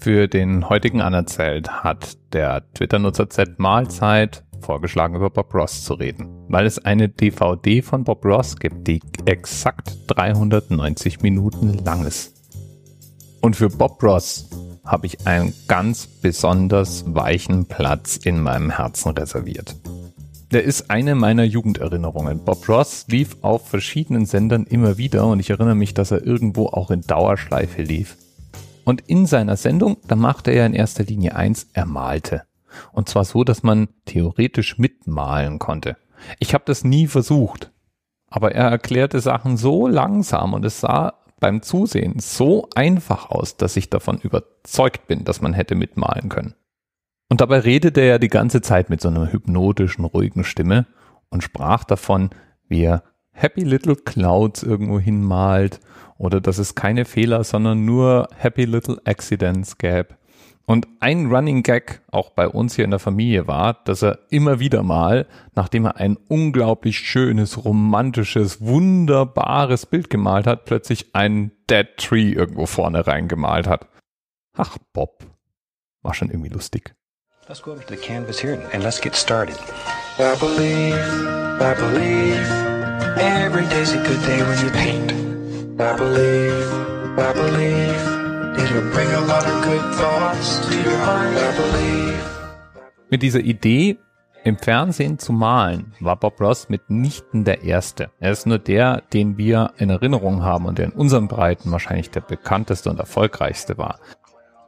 Für den heutigen Anerzählt hat der Twitter-Nutzer Z Mahlzeit vorgeschlagen, über Bob Ross zu reden, weil es eine DVD von Bob Ross gibt, die exakt 390 Minuten lang ist. Und für Bob Ross habe ich einen ganz besonders weichen Platz in meinem Herzen reserviert. Der ist eine meiner Jugenderinnerungen. Bob Ross lief auf verschiedenen Sendern immer wieder und ich erinnere mich, dass er irgendwo auch in Dauerschleife lief. Und in seiner Sendung, da machte er in erster Linie eins, er malte. Und zwar so, dass man theoretisch mitmalen konnte. Ich habe das nie versucht. Aber er erklärte Sachen so langsam und es sah beim Zusehen so einfach aus, dass ich davon überzeugt bin, dass man hätte mitmalen können. Und dabei redete er die ganze Zeit mit so einer hypnotischen, ruhigen Stimme und sprach davon, wie er Happy Little Clouds irgendwo hinmalt oder dass es keine Fehler, sondern nur Happy Little Accidents gäbe. Und ein Running Gag auch bei uns hier in der Familie war, dass er immer wieder mal, nachdem er ein unglaublich schönes, romantisches, wunderbares Bild gemalt hat, plötzlich ein Dead Tree irgendwo vorne reingemalt hat. Ach, Bob. War schon irgendwie lustig. Let's go over to the canvas here and let's get started. I believe, I believe, every day's a good day when you paint. I believe, I believe. Mit dieser Idee, im Fernsehen zu malen, war Bob Ross mitnichten der Erste. Er ist nur der, den wir in Erinnerung haben und der in unseren Breiten wahrscheinlich der bekannteste und erfolgreichste war.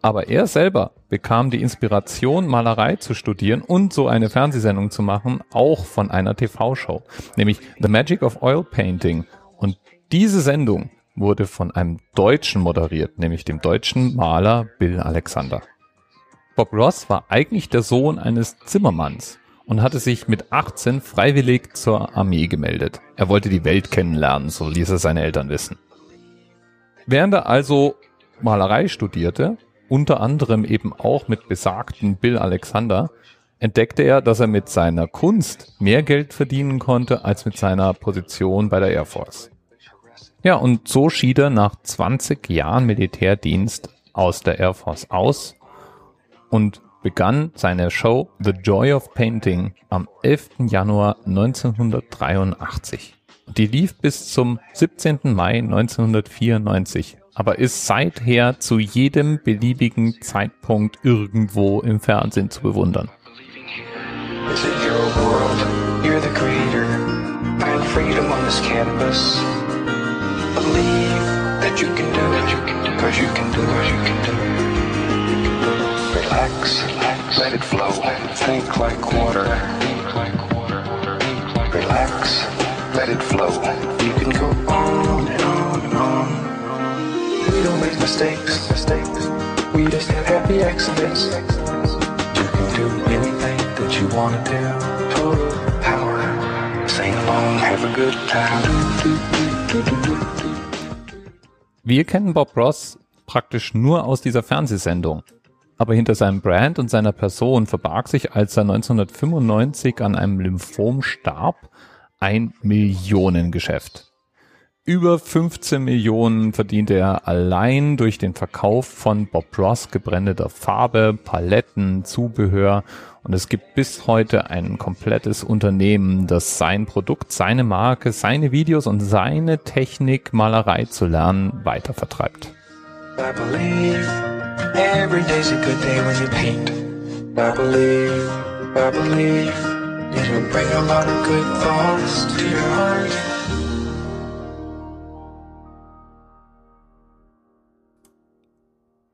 Aber er selber bekam die Inspiration, Malerei zu studieren und so eine Fernsehsendung zu machen, auch von einer TV-Show, nämlich The Magic of Oil Painting. Und diese Sendung wurde von einem Deutschen moderiert, nämlich dem deutschen Maler Bill Alexander. Bob Ross war eigentlich der Sohn eines Zimmermanns und hatte sich mit 18 freiwillig zur Armee gemeldet. Er wollte die Welt kennenlernen, so ließ er seine Eltern wissen. Während er also Malerei studierte, unter anderem eben auch mit besagten Bill Alexander, entdeckte er, dass er mit seiner Kunst mehr Geld verdienen konnte als mit seiner Position bei der Air Force. Ja, und so schied er nach 20 Jahren Militärdienst aus der Air Force aus und begann seine Show The Joy of Painting am 11. Januar 1983. Die lief bis zum 17. Mai 1994, aber ist seither zu jedem beliebigen Zeitpunkt irgendwo im Fernsehen zu bewundern. It's a your world. You're the creator. Find mistakes. We just have happy accidents. You can do anything that you want to do. Power. Sing along, have a good time. Wir kennen Bob Ross praktisch nur aus dieser Fernsehsendung. Aber hinter seinem Brand und seiner Person verbarg sich, als er 1995 an einem Lymphom starb, ein Millionengeschäft. Über 15 Millionen verdiente er allein durch den Verkauf von Bob Ross gebrändeter Farbe, Paletten, Zubehör. Und es gibt bis heute ein komplettes Unternehmen, das sein Produkt, seine Marke, seine Videos und seine Technik, Malerei zu lernen, weitervertreibt. I believe